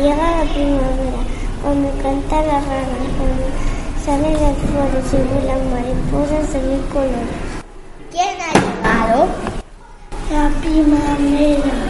Llega la primavera, cuando canta la rana, cuando salen las flores y vuelan mariposas de mil colores. ¿Quién ha llegado? La primavera.